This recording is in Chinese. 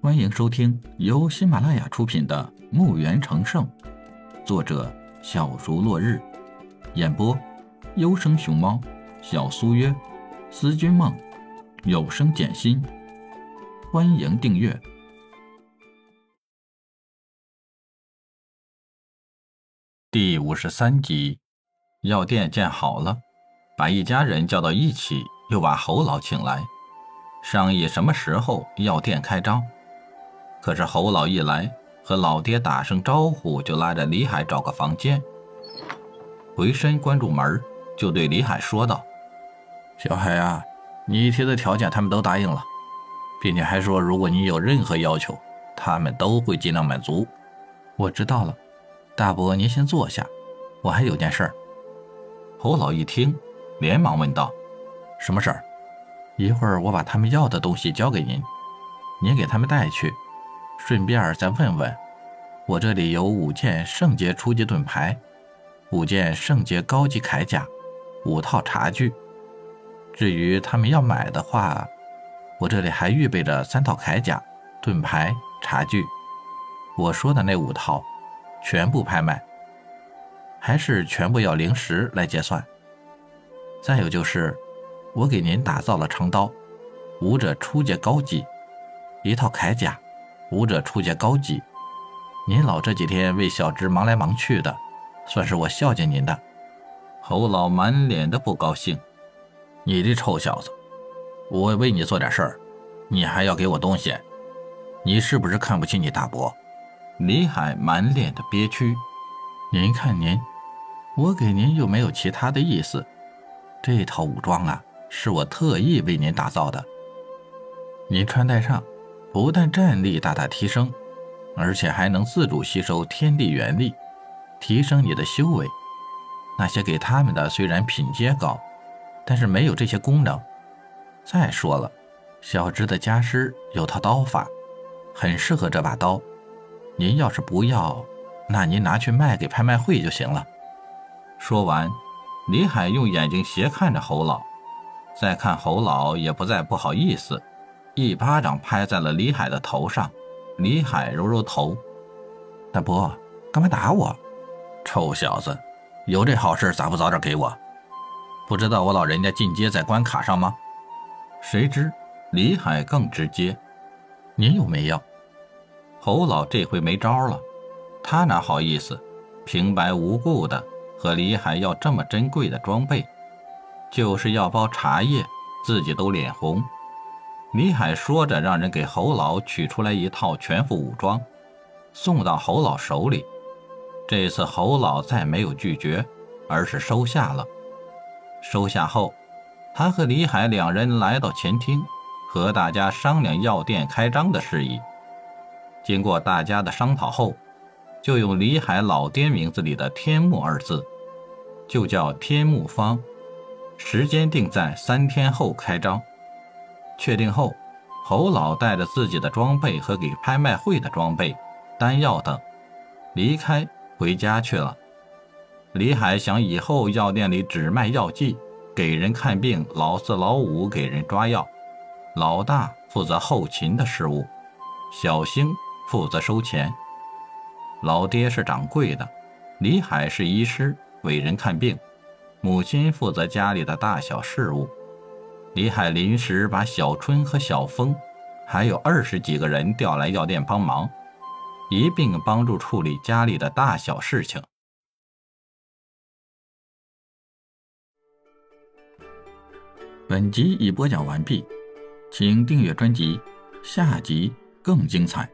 欢迎收听由喜马拉雅出品的《墓园成圣》，作者小竹落日，演播优生熊猫、小苏约、思君梦、有声简心。欢迎订阅第五十三集。药店建好了，把一家人叫到一起，又把侯老请来，商议什么时候药店开张。可是侯老一来，和老爹打声招呼，就拉着李海找个房间，回身关住门，就对李海说道：“小海啊，你提的条件他们都答应了，并且还说，如果你有任何要求，他们都会尽量满足。”我知道了，大伯您先坐下，我还有件事儿。侯老一听，连忙问道：“什么事儿？”一会儿我把他们要的东西交给您，您给他们带去，顺便再问问，我这里有五件圣洁初级盾牌，五件圣洁高级铠甲，五套茶具。至于他们要买的话，我这里还预备着三套铠甲、盾牌、茶具。我说的那五套，全部拍卖。还是全部要零食来结算。再有就是，我给您打造了长刀，武者初阶高级；一套铠甲，武者出阶高级。您老这几天为小侄忙来忙去的，算是我孝敬您的。侯老满脸的不高兴：“你这臭小子，我为你做点事儿，你还要给我东西？你是不是看不起你大伯？”李海满脸的憋屈。您看您，我给您又没有其他的意思。这套武装啊，是我特意为您打造的。您穿戴上，不但战力大大提升，而且还能自主吸收天地元力，提升你的修为。那些给他们的虽然品阶高，但是没有这些功能。再说了，小芝的家师有套刀法，很适合这把刀。您要是不要，那您拿去卖给拍卖会就行了。说完，李海用眼睛斜看着侯老，再看侯老也不再不好意思，一巴掌拍在了李海的头上。李海揉揉头：“大伯，干嘛打我？臭小子，有这好事咋不早点给我？不知道我老人家进阶在关卡上吗？”谁知李海更直接：“您有没要？”侯老这回没招了。他哪好意思，平白无故的和李海要这么珍贵的装备，就是要包茶叶，自己都脸红。李海说着，让人给侯老取出来一套全副武装，送到侯老手里。这次侯老再没有拒绝，而是收下了。收下后，他和李海两人来到前厅，和大家商量药店开张的事宜。经过大家的商讨后。就用李海老爹名字里的“天木”二字，就叫天木方。时间定在三天后开张。确定后，侯老带着自己的装备和给拍卖会的装备、丹药等，离开回家去了。李海想以后药店里只卖药剂，给人看病，老四老五给人抓药，老大负责后勤的事务，小星负责收钱。老爹是掌柜的，李海是医师，为人看病；母亲负责家里的大小事务。李海临时把小春和小峰，还有二十几个人调来药店帮忙，一并帮助处理家里的大小事情。本集已播讲完毕，请订阅专辑，下集更精彩。